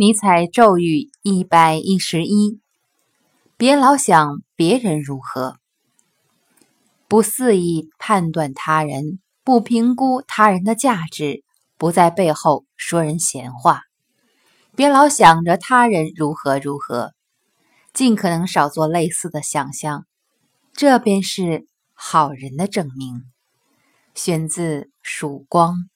尼采咒语一百一十一。别老想别人如何。不肆意判断他人不评估他人的价值不在背后说人闲话。别老想着他人如何如何。尽可能少做类似的想象。这便是好人的证明。选自曙光。